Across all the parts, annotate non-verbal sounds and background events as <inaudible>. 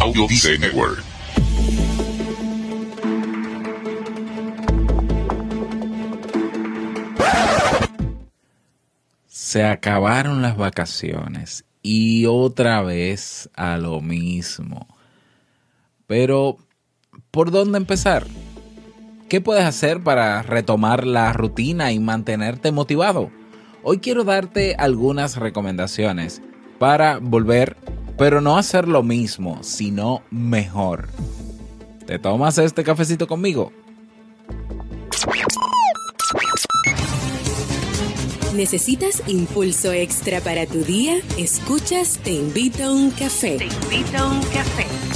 Audio Dice Network. Se acabaron las vacaciones y otra vez a lo mismo. Pero, ¿por dónde empezar? ¿Qué puedes hacer para retomar la rutina y mantenerte motivado? Hoy quiero darte algunas recomendaciones para volver, pero no hacer lo mismo, sino mejor. ¿Te tomas este cafecito conmigo? ¿Necesitas impulso extra para tu día? Escuchas Te invito a un café. Te invito a un café.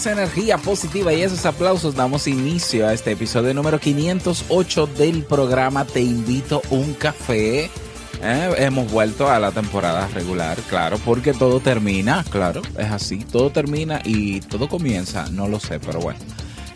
Esa energía positiva y esos aplausos damos inicio a este episodio número 508 del programa Te invito un café. Eh, hemos vuelto a la temporada regular, claro, porque todo termina, claro, es así, todo termina y todo comienza, no lo sé, pero bueno.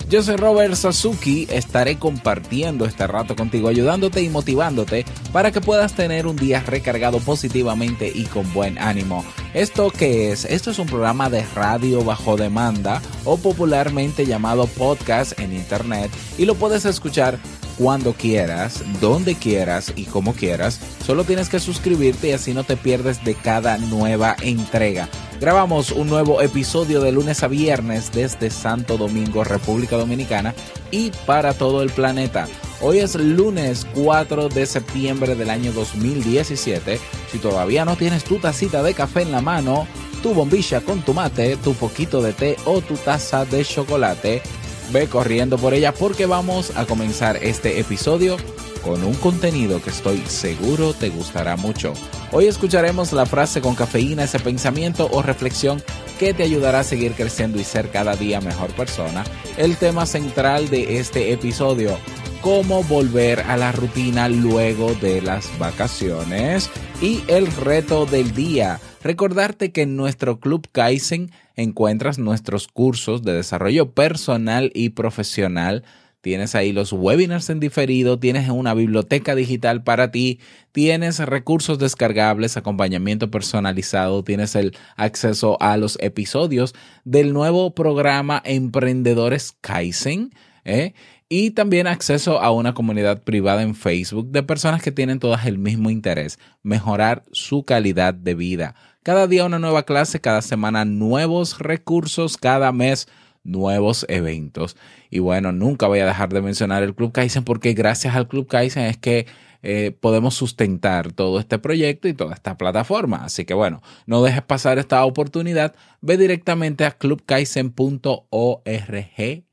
Yo soy Robert Sasuki, estaré compartiendo este rato contigo, ayudándote y motivándote para que puedas tener un día recargado positivamente y con buen ánimo. ¿Esto qué es? Esto es un programa de radio bajo demanda o popularmente llamado podcast en internet y lo puedes escuchar cuando quieras, donde quieras y como quieras. Solo tienes que suscribirte y así no te pierdes de cada nueva entrega. Grabamos un nuevo episodio de lunes a viernes desde Santo Domingo, República Dominicana y para todo el planeta. Hoy es lunes 4 de septiembre del año 2017. Si todavía no tienes tu tacita de café en la mano, tu bombilla con tu mate, tu poquito de té o tu taza de chocolate, ve corriendo por ella porque vamos a comenzar este episodio con un contenido que estoy seguro te gustará mucho. Hoy escucharemos la frase con cafeína, ese pensamiento o reflexión que te ayudará a seguir creciendo y ser cada día mejor persona. El tema central de este episodio, cómo volver a la rutina luego de las vacaciones y el reto del día. Recordarte que en nuestro Club Kaizen encuentras nuestros cursos de desarrollo personal y profesional. Tienes ahí los webinars en diferido, tienes una biblioteca digital para ti, tienes recursos descargables, acompañamiento personalizado, tienes el acceso a los episodios del nuevo programa Emprendedores Kaizen. ¿eh? y también acceso a una comunidad privada en Facebook de personas que tienen todas el mismo interés, mejorar su calidad de vida. Cada día una nueva clase, cada semana nuevos recursos, cada mes nuevos eventos. Y bueno, nunca voy a dejar de mencionar el Club Kaizen porque gracias al Club Kaizen es que eh, podemos sustentar todo este proyecto y toda esta plataforma. Así que bueno, no dejes pasar esta oportunidad. Ve directamente a clubkaizen.org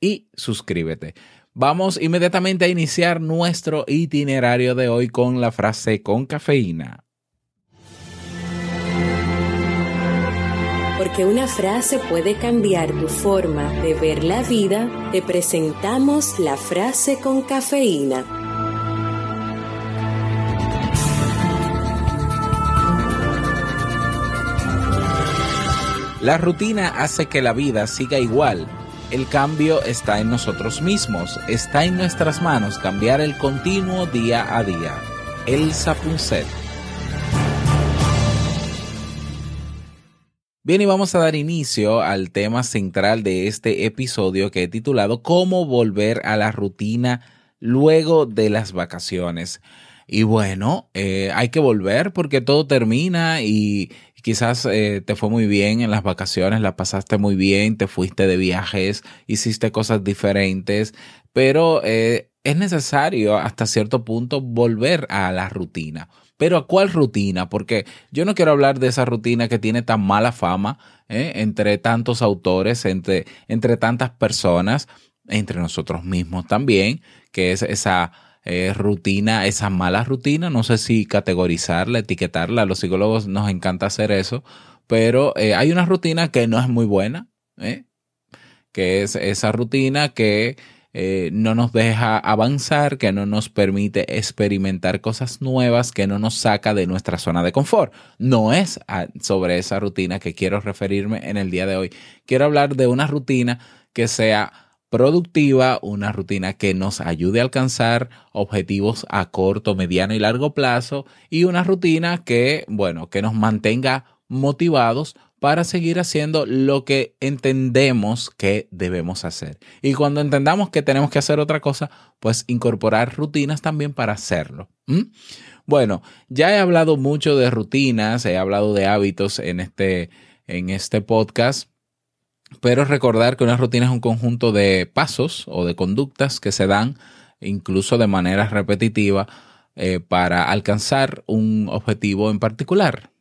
y suscríbete. Vamos inmediatamente a iniciar nuestro itinerario de hoy con la frase con cafeína. Porque una frase puede cambiar tu forma de ver la vida, te presentamos la frase con cafeína. La rutina hace que la vida siga igual. El cambio está en nosotros mismos, está en nuestras manos cambiar el continuo día a día. Elsa Punset. Bien, y vamos a dar inicio al tema central de este episodio que he titulado Cómo volver a la rutina luego de las vacaciones. Y bueno, eh, hay que volver porque todo termina y quizás eh, te fue muy bien en las vacaciones, la pasaste muy bien, te fuiste de viajes, hiciste cosas diferentes, pero eh, es necesario hasta cierto punto volver a la rutina. Pero ¿a cuál rutina? Porque yo no quiero hablar de esa rutina que tiene tan mala fama ¿eh? entre tantos autores, entre, entre tantas personas, entre nosotros mismos también, que es esa eh, rutina, esa mala rutina, no sé si categorizarla, etiquetarla, a los psicólogos nos encanta hacer eso, pero eh, hay una rutina que no es muy buena, que es esa rutina que eh, no nos deja avanzar, que no nos permite experimentar cosas nuevas, que no nos saca de nuestra zona de confort. No es sobre esa rutina que quiero referirme en el día de hoy. Quiero hablar de una rutina que sea productiva, una rutina que nos ayude a alcanzar objetivos a corto, mediano y largo plazo y una rutina que, bueno, que nos mantenga motivados para seguir haciendo lo que entendemos que debemos hacer. Y cuando entendamos que tenemos que hacer otra cosa, pues incorporar rutinas también para hacerlo. Bueno, ya he hablado mucho de rutinas, he hablado de hábitos en este, en este podcast. Pero recordar que una rutina es un conjunto de pasos o de conductas que se dan incluso de manera repetitiva eh, para alcanzar un objetivo en particular.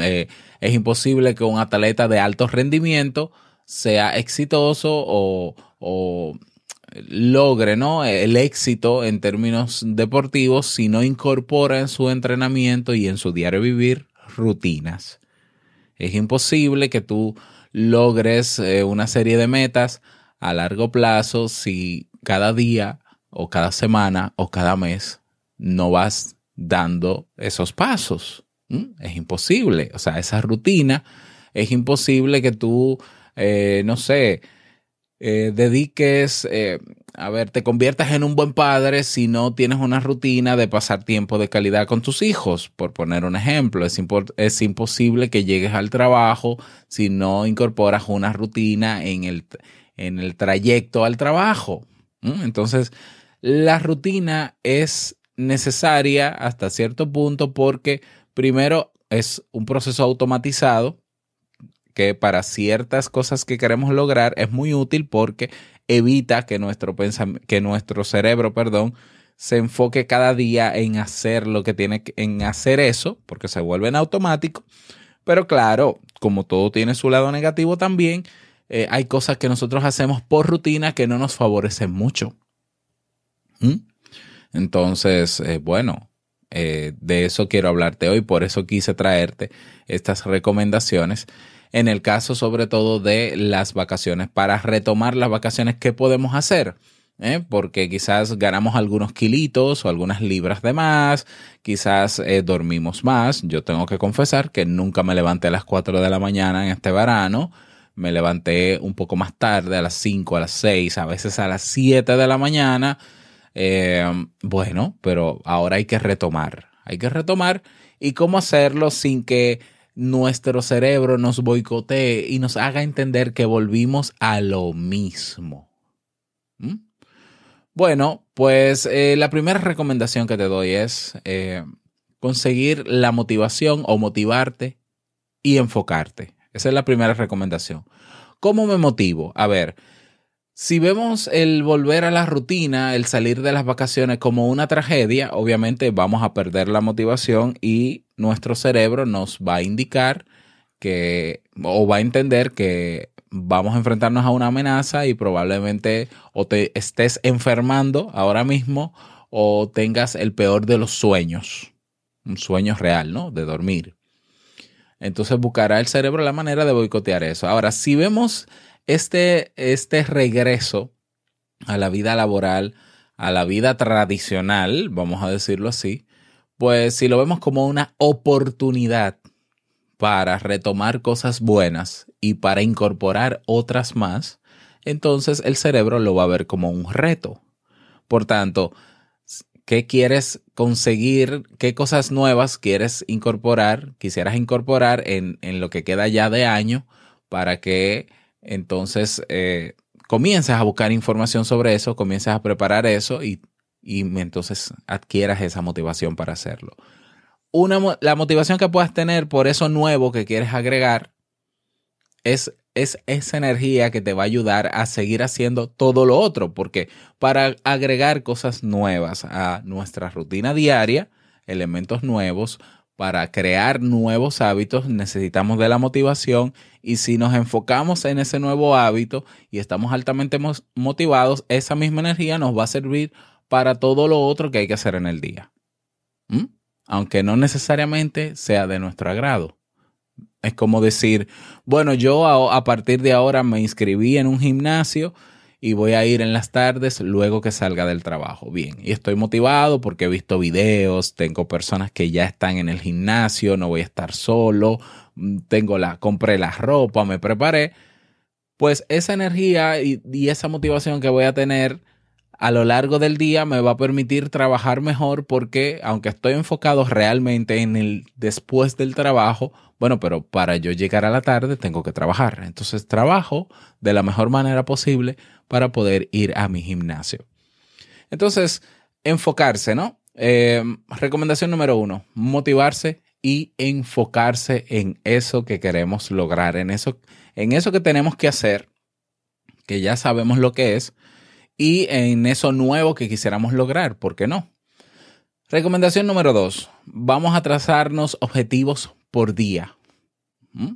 Eh, es imposible que un atleta de alto rendimiento sea exitoso o, logre ¿no? el éxito en términos deportivos si no incorpora en su entrenamiento y en su diario vivir rutinas. Es imposible que tú logres eh, una serie de metas a largo plazo si cada día o cada semana o cada mes no vas dando esos pasos. ¿Mm? Es imposible. O sea, esa rutina es imposible que tú, eh, no sé, eh, dediques, eh, a ver, te conviertas en un buen padre si no tienes una rutina de pasar tiempo de calidad con tus hijos, por poner un ejemplo. Es, imposible que llegues al trabajo si no incorporas una rutina en el, en el trayecto al trabajo. ¿Mm? Entonces, la rutina es necesaria hasta cierto punto porque Primero, es un proceso automatizado que para ciertas cosas que queremos lograr es muy útil porque evita que nuestro, que nuestro cerebro perdón, se enfoque cada día en hacer lo que tiene que, en hacer eso, porque se vuelve en automático. Pero claro, como todo tiene su lado negativo también, eh, hay cosas que nosotros hacemos por rutina que no nos favorecen mucho. ¿Mm? Entonces, eh, bueno, eh, de eso quiero hablarte hoy, por eso quise traerte estas recomendaciones. En el caso sobre todo de las vacaciones, para retomar las vacaciones, ¿qué podemos hacer? ¿Eh? porque quizás ganamos algunos kilitos o algunas libras de más, quizás eh, dormimos más. Yo tengo que confesar que nunca me levanté a las 4 de la mañana en este verano, me levanté un poco más tarde, a las 5, a las 6, a veces a las 7 de la mañana eh, bueno, pero ahora hay que retomar, hay que retomar y cómo hacerlo sin que nuestro cerebro nos boicotee y nos haga entender que volvimos a lo mismo. ¿Mm? Bueno, pues eh, la primera recomendación que te doy es eh, conseguir la motivación o motivarte y enfocarte. Esa es la primera recomendación. ¿Cómo me motivo? A ver, si vemos el volver a la rutina, el salir de las vacaciones como una tragedia, obviamente vamos a perder la motivación y nuestro cerebro nos va a indicar que o va a entender que vamos a enfrentarnos a una amenaza y probablemente o te estés enfermando ahora mismo o tengas el peor de los sueños, un sueño real, ¿no? De dormir. Entonces buscará el cerebro la manera de boicotear eso. Ahora, si vemos este, este regreso a la vida laboral, a la vida tradicional, vamos a decirlo así, pues si lo vemos como una oportunidad para retomar cosas buenas y para incorporar otras más, entonces el cerebro lo va a ver como un reto. Por tanto, ¿qué quieres conseguir? ¿Qué cosas nuevas quieres incorporar? Quisieras incorporar en, en lo que queda ya de año para que entonces, eh, comienzas a buscar información sobre eso, comienzas a preparar eso y, entonces adquieras esa motivación para hacerlo. Una, la motivación que puedas tener por eso nuevo que quieres agregar es, es esa energía que te va a ayudar a seguir haciendo todo lo otro, porque para agregar cosas nuevas a nuestra rutina diaria, elementos nuevos, para crear nuevos hábitos necesitamos de la motivación y si nos enfocamos en ese nuevo hábito y estamos altamente motivados, esa misma energía nos va a servir para todo lo otro que hay que hacer en el día. ¿Mm? Aunque no necesariamente sea de nuestro agrado. Es como decir, bueno, yo a, partir de ahora me inscribí en un gimnasio y voy a ir en las tardes luego que salga del trabajo. Bien, y estoy motivado porque he visto videos, tengo personas que ya están en el gimnasio, no voy a estar solo, mm, tengo la, compré la ropa, me preparé. Pues esa energía y, y esa motivación que voy a tener a lo largo del día me va a permitir trabajar mejor porque aunque estoy enfocado realmente en el después del trabajo, bueno, pero para yo llegar a la tarde tengo que trabajar. Entonces trabajo de la mejor manera posible para poder ir a mi gimnasio. Entonces, enfocarse, ¿no? Eh, recomendación número uno, motivarse y enfocarse en eso que queremos lograr, en eso, en eso que tenemos que hacer, que ya sabemos lo que es, y en eso nuevo que quisiéramos lograr, ¿por qué no? Recomendación número dos, vamos a trazarnos objetivos por día. ¿Mm?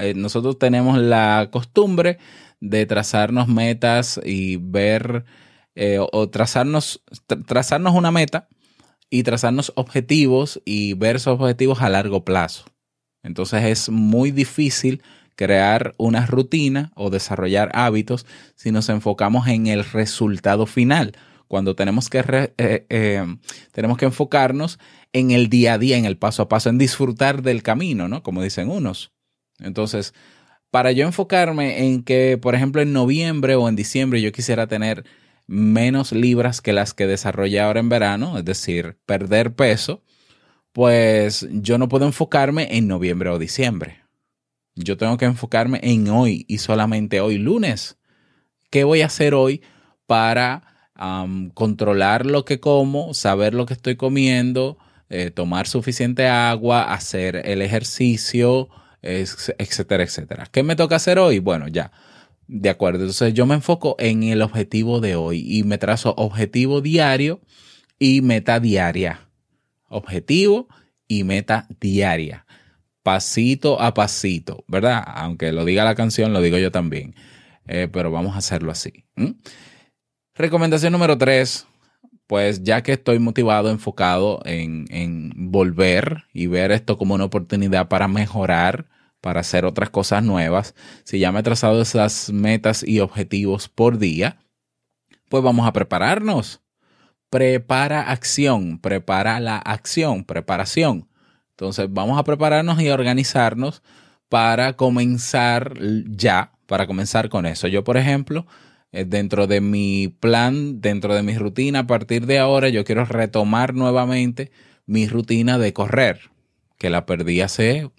Eh, nosotros tenemos la costumbre de trazarnos metas y ver eh, o trazarnos, trazarnos una meta y trazarnos objetivos y ver esos objetivos a largo plazo. Entonces es muy difícil crear una rutina o desarrollar hábitos si nos enfocamos en el resultado final. Cuando tenemos que, eh, eh, tenemos que enfocarnos en el día a día, en el paso a paso, en disfrutar del camino, ¿no? Como dicen unos. Entonces, para yo enfocarme en que, por ejemplo, en noviembre o en diciembre yo quisiera tener menos libras que las que desarrollé ahora en verano, es decir, perder peso, pues yo no puedo enfocarme en noviembre o diciembre. Yo tengo que enfocarme en hoy y solamente hoy, lunes. ¿Qué voy a hacer hoy para controlar lo que como, saber lo que estoy comiendo, eh, tomar suficiente agua, hacer el ejercicio, etcétera, etcétera? ¿Qué me toca hacer hoy? Bueno, ya. De acuerdo, entonces yo me enfoco en el objetivo de hoy y me trazo objetivo diario y meta diaria. Objetivo y meta diaria pasito a pasito, ¿verdad? Aunque lo diga la canción, lo digo yo también. Eh, pero vamos a hacerlo así. Recomendación número tres, pues ya que estoy motivado, enfocado en, en, volver y ver esto como una oportunidad para mejorar, para hacer otras cosas nuevas, si ya me he trazado esas metas y objetivos por día, pues vamos a prepararnos. Prepara acción, prepara la acción, preparación. Entonces vamos a prepararnos y a organizarnos para comenzar ya, para comenzar con eso. Yo, por ejemplo, eh, dentro de mi plan, dentro de mi rutina, a partir de ahora, yo quiero retomar nuevamente mi rutina de correr, que la perdí hace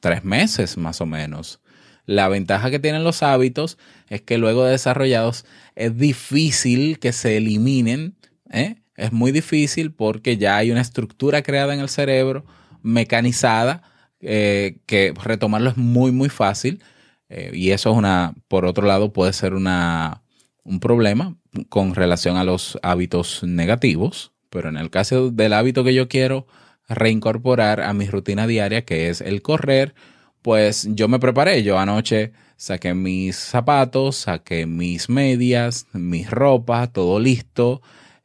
tres meses más o menos. La ventaja que tienen los hábitos es que luego de desarrollados es difícil que se eliminen. ¿eh? Es muy difícil porque ya hay una estructura creada en el cerebro mecanizada, eh, que retomarlo es muy, muy fácil. Eh, y eso es una, por otro lado, puede ser una, un problema con relación a los hábitos negativos. Pero en el caso del hábito que yo quiero reincorporar a mi rutina diaria, que es el correr, pues yo me preparé. Yo anoche saqué mis zapatos, saqué mis medias, mis ropas, todo listo.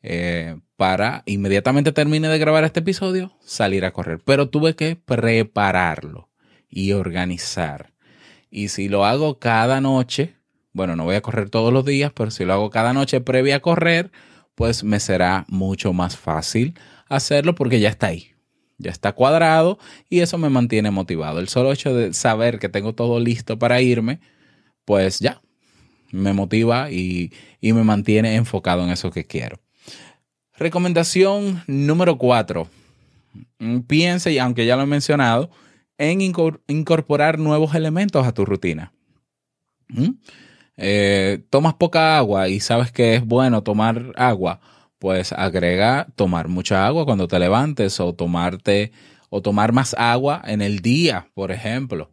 Eh, para inmediatamente termine de grabar este episodio, salir a correr. Pero tuve que prepararlo y organizar. Y si lo hago cada noche, bueno, no voy a correr todos los días, pero si lo hago cada noche previa a correr, pues me será mucho más fácil hacerlo porque ya está ahí. Ya está cuadrado y eso me mantiene motivado. El solo hecho de saber que tengo todo listo para irme, pues ya, me motiva y, y me mantiene enfocado en eso que quiero. Recomendación número cuatro. Piense, y aunque ya lo he mencionado, en incorporar nuevos elementos a tu rutina. ¿Mm? Eh, tomas poca agua y sabes que es bueno tomar agua, pues agrega tomar mucha agua cuando te levantes o tomarte o tomar más agua en el día, por ejemplo.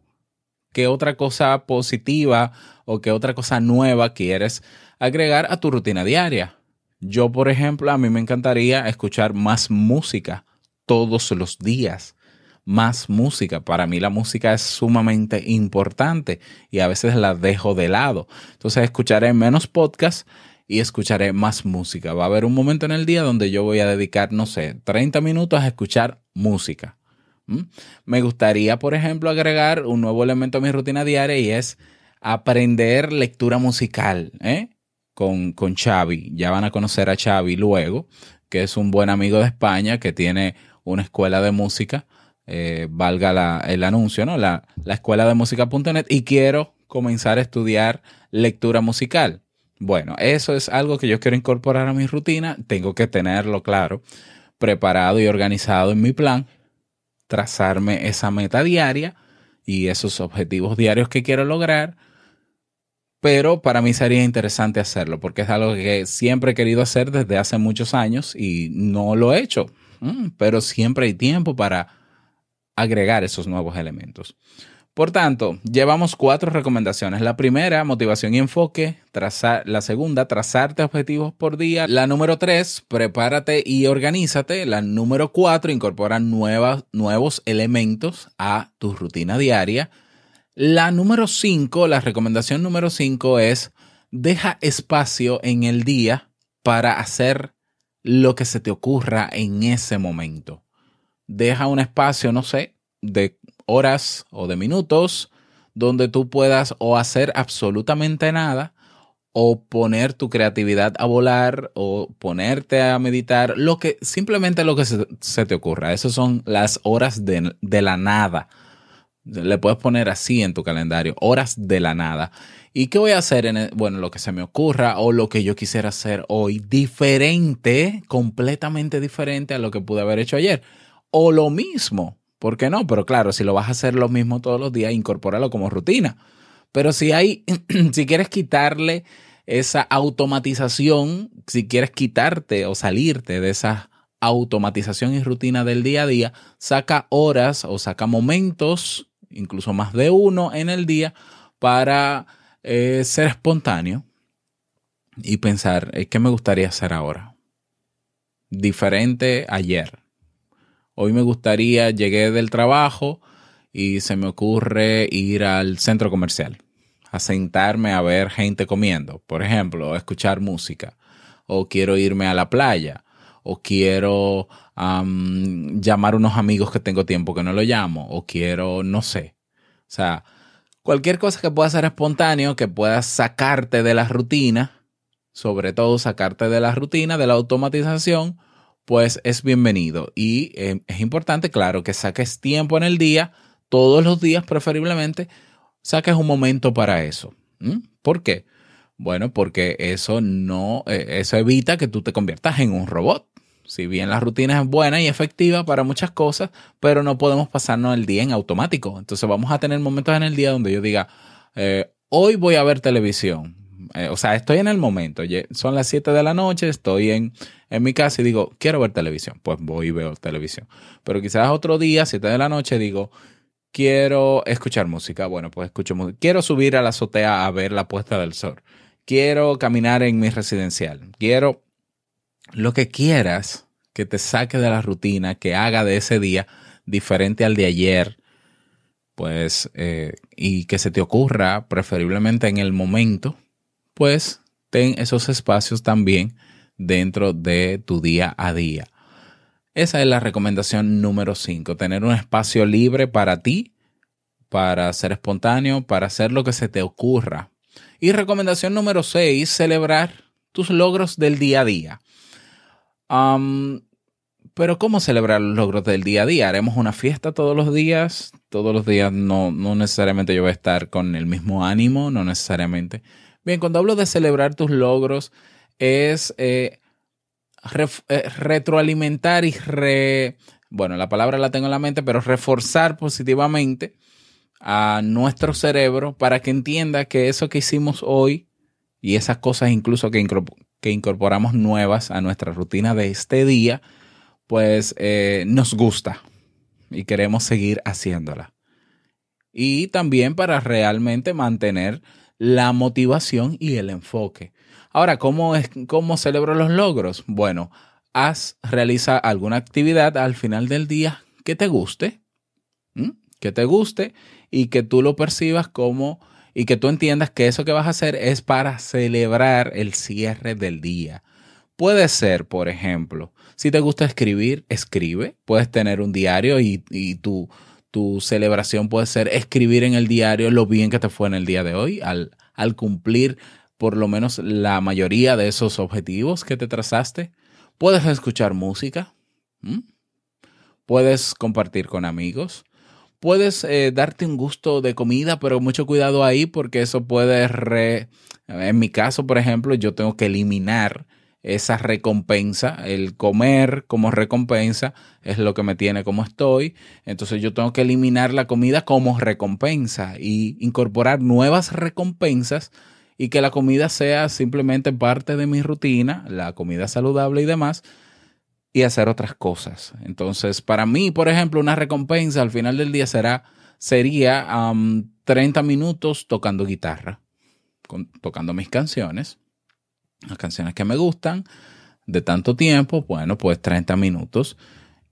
¿Qué otra cosa positiva o qué otra cosa nueva quieres agregar a tu rutina diaria? Yo, por ejemplo, a mí me encantaría escuchar más música todos los días más música. Para mí la música es sumamente importante y a veces la dejo de lado. Entonces escucharé menos podcast y escucharé más música. Va a haber un momento en el día donde yo voy a dedicar, no sé, 30 minutos a escuchar música. Me gustaría, por ejemplo, agregar un nuevo elemento a mi rutina diaria y es aprender lectura musical ¿eh? Con, con Xavi. Ya van a conocer a Xavi luego, que es un buen amigo de España que tiene una escuela de música eh, valga el anuncio, ¿no? La, la escuela de música.net y quiero comenzar a estudiar lectura musical. Bueno, eso es algo que yo quiero incorporar a mi rutina. Tengo que tenerlo claro, preparado y organizado en mi plan, trazarme esa meta diaria y esos objetivos diarios que quiero lograr. Pero para mí sería interesante hacerlo porque es algo que siempre he querido hacer desde hace muchos años y no lo he hecho. Mm, pero siempre hay tiempo para agregar esos nuevos elementos. Por tanto, llevamos cuatro recomendaciones. La primera, motivación y enfoque. Trazar, la segunda, trazarte objetivos por día. La número tres, prepárate y organízate. La número cuatro, incorpora nuevos elementos a tu rutina diaria. La número cinco, la recomendación número cinco es, deja espacio en el día para hacer lo que se te ocurra en ese momento deja un espacio, no sé, de horas o de minutos donde tú puedas o hacer absolutamente nada o poner tu creatividad a volar o ponerte a meditar, lo que simplemente lo que se, te ocurra. Esas son las horas de, de, la nada. Le puedes poner así en tu calendario, horas de la nada. ¿Y qué voy a hacer en, bueno, lo que se me ocurra o lo que yo quisiera hacer hoy diferente, completamente diferente a lo que pude haber hecho ayer? o lo mismo. ¿Por qué no? Pero claro, si lo vas a hacer lo mismo todos los días, incorpóralo como rutina. Pero si hay, <clears throat> si quieres quitarle esa automatización, si quieres quitarte o salirte de esa automatización y rutina del día a día, saca horas o saca momentos, incluso más de uno en el día, para eh, ser espontáneo y pensar, eh, ¿qué me gustaría hacer ahora? Diferente ayer Hoy me gustaría, llegué del trabajo y se me ocurre ir al centro comercial, a sentarme a ver gente comiendo, por ejemplo, escuchar música, o quiero irme a la playa, o quiero llamar a unos amigos que tengo tiempo que no lo llamo, o quiero, no sé. O sea, cualquier cosa que pueda ser espontáneo, que pueda sacarte de la rutina, sobre todo sacarte de la rutina, de la automatización, pues es bienvenido. Y eh, es importante, claro, que saques tiempo en el día, todos los días preferiblemente, saques un momento para eso. ¿Por qué? Bueno, porque eso no, eh, eso evita que tú te conviertas en un robot. Si bien la rutina es buena y efectiva para muchas cosas, pero no podemos pasarnos el día en automático. Entonces vamos a tener momentos en el día donde yo diga, eh, hoy voy a ver televisión. o sea, estoy en el momento. Son las 7 de la noche, estoy en, en mi casa y digo, quiero ver televisión, pues voy y veo televisión. Pero quizás otro día, 7 de la noche, digo, quiero escuchar música. Bueno, pues escucho música. Quiero subir a la azotea a ver la puesta del sol. Quiero caminar en mi residencial. Quiero lo que quieras que te saque de la rutina, que haga de ese día diferente al de ayer, pues, eh, y que se te ocurra, preferiblemente en el momento, pues ten esos espacios también dentro de tu día a día. Esa es la recomendación número 5, tener un espacio libre para ti, para ser espontáneo, para hacer lo que se te ocurra. Y recomendación número 6, celebrar tus logros del día a día. Pero ¿cómo celebrar los logros del día a día? ¿Haremos una fiesta todos los días? Todos los días no, no necesariamente yo voy a estar con el mismo ánimo, no necesariamente. Bien, cuando hablo de celebrar tus logros, es eh, eh, retroalimentar y re, bueno, la palabra la tengo en la mente, pero reforzar positivamente a nuestro cerebro para que entienda que eso que hicimos hoy y esas cosas incluso que, que incorporamos nuevas a nuestra rutina de este día, pues eh, nos gusta y queremos seguir haciéndola. Y también para realmente mantener la motivación y el enfoque. Ahora, ¿cómo, es, cómo celebro los logros? Bueno, haz, realiza alguna actividad al final del día que te guste, que te guste y que tú lo percibas como y que tú entiendas que eso que vas a hacer es para celebrar el cierre del día. Puede ser, por ejemplo, si te gusta escribir, escribe. Puedes tener un diario y, tu, celebración puede ser escribir en el diario lo bien que te fue en el día de hoy al cumplir por lo menos la mayoría de esos objetivos que te trazaste. Puedes escuchar música. Puedes compartir con amigos puedes eh, darte un gusto de comida, pero mucho cuidado ahí porque eso puede, re... en mi caso, por ejemplo, yo tengo que eliminar esa recompensa, el comer como recompensa es lo que me tiene como estoy, entonces yo tengo que eliminar la comida como recompensa y incorporar nuevas recompensas y que la comida sea simplemente parte de mi rutina, la comida saludable y demás, y hacer otras cosas. Entonces, para mí, por ejemplo, una recompensa al final del día será, sería 30 minutos tocando guitarra, tocando mis canciones, las canciones que me gustan, de tanto tiempo, bueno, pues 30 minutos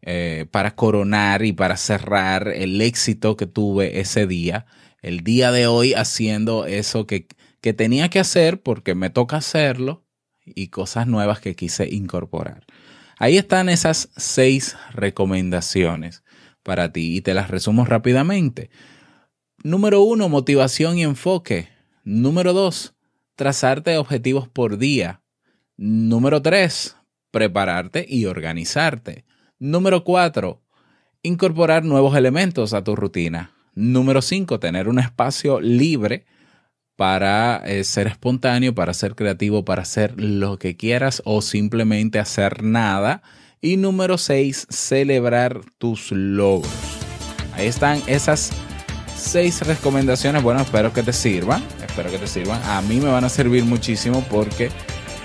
eh, para coronar y para cerrar el éxito que tuve ese día, el día de hoy haciendo eso que, que tenía que hacer porque me toca hacerlo y cosas nuevas que quise incorporar. Ahí están esas seis recomendaciones para ti y te las resumo rápidamente. Número uno, motivación y enfoque. Número dos, trazarte objetivos por día. Número tres, prepararte y organizarte. Número cuatro, incorporar nuevos elementos a tu rutina. Número cinco, tener un espacio libre para eh, ser espontáneo, para ser creativo, para hacer lo que quieras o simplemente hacer nada. Y número 6, celebrar tus logros. Ahí están esas seis recomendaciones. Bueno, espero que te sirvan. Espero que te sirvan. A mí me van a servir muchísimo porque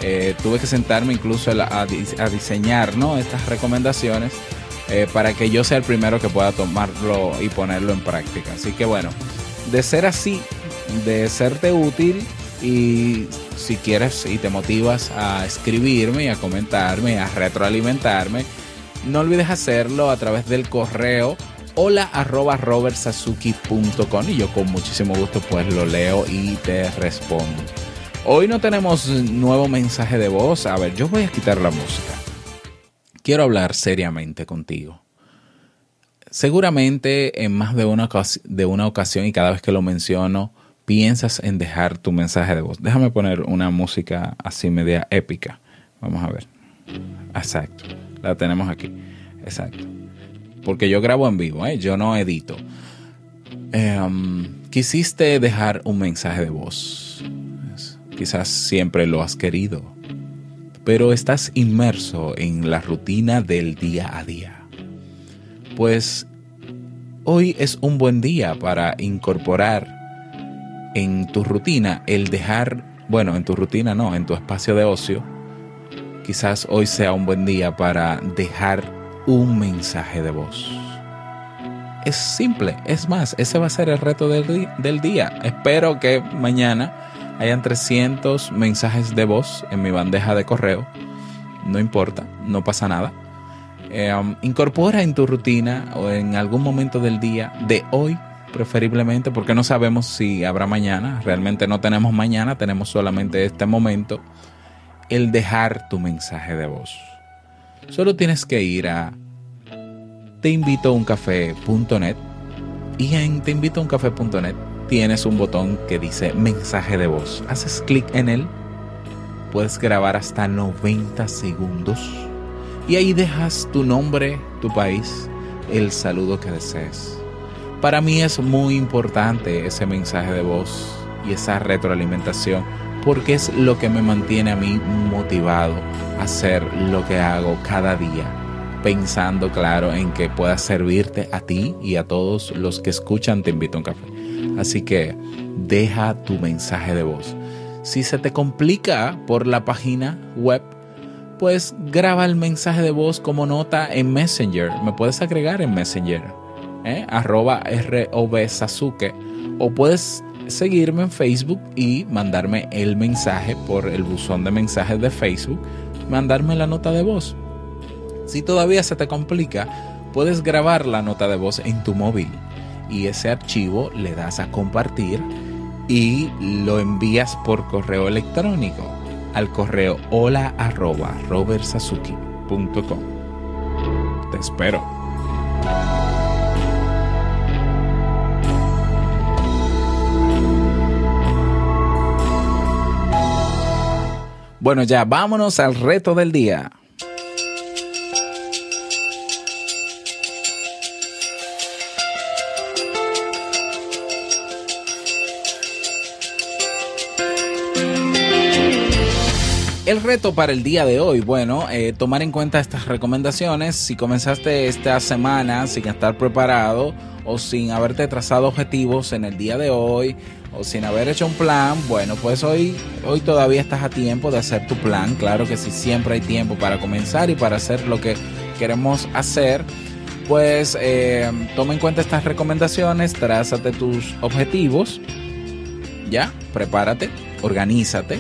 eh, tuve que sentarme incluso a, diseñar ¿no? estas recomendaciones eh, para que yo sea el primero que pueda tomarlo y ponerlo en práctica. Así que bueno, de ser así, de serte útil y si quieres y te motivas a escribirme a comentarme, a retroalimentarme, no olvides hacerlo a través del correo hola arroba robertsazuki.com y yo con muchísimo gusto pues lo leo y te respondo. Hoy no tenemos nuevo mensaje de voz. A ver, yo voy a quitar la música. Quiero hablar seriamente contigo. Seguramente en más de una, de una ocasión y cada vez que lo menciono, piensas en dejar tu mensaje de voz. Déjame poner una música así media épica. Vamos a ver. Exacto. La tenemos aquí. Exacto. Porque yo grabo en vivo, ¿eh? yo no edito. Em, quisiste dejar un mensaje de voz. Quizás siempre lo has querido. Pero estás inmerso en la rutina del día a día. Pues hoy es un buen día para incorporar en tu rutina el dejar, bueno, en tu rutina no, en tu espacio de ocio, quizás hoy sea un buen día para dejar un mensaje de voz. Es simple, es más, ese va a ser el reto del, del día. Espero que mañana hayan 300 mensajes de voz en mi bandeja de correo. No importa, no pasa nada. Eh, um, incorpora en tu rutina o en algún momento del día de hoy preferiblemente, porque no sabemos si habrá mañana. Realmente no tenemos mañana, tenemos solamente este momento. El dejar tu mensaje de voz. Solo tienes que ir a teinvitouncafé.net y en teinvitouncafé.net tienes un botón que dice mensaje de voz. Haces clic en él, puedes grabar hasta 90 segundos y ahí dejas tu nombre, tu país, el saludo que desees para mí es muy importante ese mensaje de voz y esa retroalimentación porque es lo que me mantiene a mí motivado a hacer lo que hago cada día, pensando claro en que pueda servirte a ti y a todos los que escuchan Te invito a un café. Así que deja tu mensaje de voz. Si se te complica por la página web, pues graba el mensaje de voz como nota en Messenger. Me puedes agregar en Messenger ¿eh? arroba Sasuke, o puedes seguirme en Facebook y mandarme el mensaje por el buzón de mensajes de Facebook, mandarme la nota de voz. Si todavía se te complica, puedes grabar la nota de voz en tu móvil y ese archivo le das a compartir y lo envías por correo electrónico al correo hola arroba. Te espero. Bueno, ya vámonos al reto del día. El reto para el día de hoy, bueno, eh, tomar en cuenta estas recomendaciones. Si comenzaste esta semana sin estar preparado o sin haberte trazado objetivos en el día de hoy o sin haber hecho un plan, bueno, pues hoy, hoy todavía estás a tiempo de hacer tu plan. Claro que sí, siempre hay tiempo para comenzar y para hacer lo que queremos hacer. Pues eh, toma en cuenta estas recomendaciones, trázate tus objetivos, ya, prepárate, organízate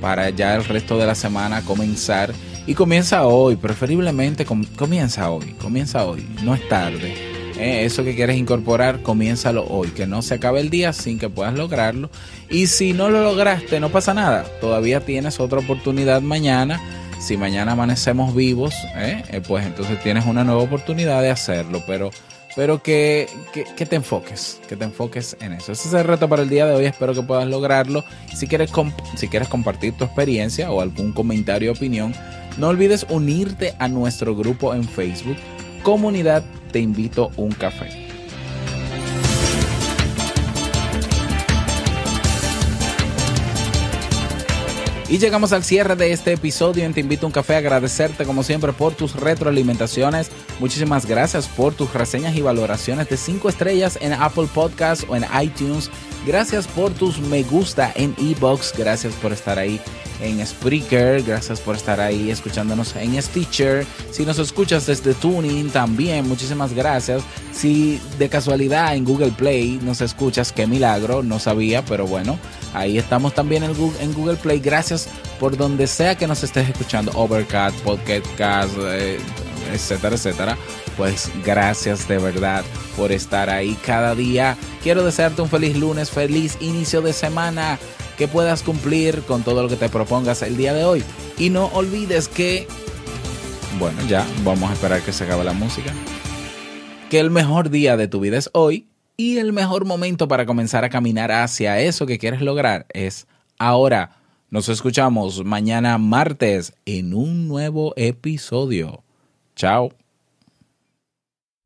para ya el resto de la semana comenzar. Y comienza hoy, preferiblemente comienza hoy, comienza hoy, no es tarde. Eh, eso que quieres incorporar, comiénzalo hoy, que no se acabe el día sin que puedas lograrlo. Y si no lo lograste, no pasa nada, todavía tienes otra oportunidad mañana. Si mañana amanecemos vivos, eh, eh, pues entonces tienes una nueva oportunidad de hacerlo, pero pero que, te enfoques, que te enfoques en eso. Ese es el reto para el día de hoy, espero que puedas lograrlo. Si quieres, si quieres compartir tu experiencia o algún comentario opinión, no olvides unirte a nuestro grupo en Facebook, Comunidad Te Invito un Café. Y llegamos al cierre de este episodio en Te Invito a un Café. Agradecerte como siempre por tus retroalimentaciones. Muchísimas gracias por tus reseñas y valoraciones de 5 estrellas en Apple Podcasts o en iTunes. Gracias por tus me gusta en Ebox. Gracias por estar ahí en Spreaker. Gracias por estar ahí escuchándonos en Stitcher. Si nos escuchas desde Tuning también, muchísimas gracias. Si de casualidad en Google Play nos escuchas, qué milagro, no sabía, pero bueno, ahí estamos también en Google, Play. Gracias por donde sea que nos estés escuchando, Overcast, Podcast, eh, etcétera, etcétera. Pues gracias de verdad por estar ahí cada día. Quiero desearte un feliz lunes, feliz inicio de semana que puedas cumplir con todo lo que te propongas el día de hoy. Y no olvides que, bueno, ya vamos a esperar que se acabe la música. Que el mejor día de tu vida es hoy y el mejor momento para comenzar a caminar hacia eso que quieres lograr es ahora. Nos escuchamos mañana martes en un nuevo episodio. Chao.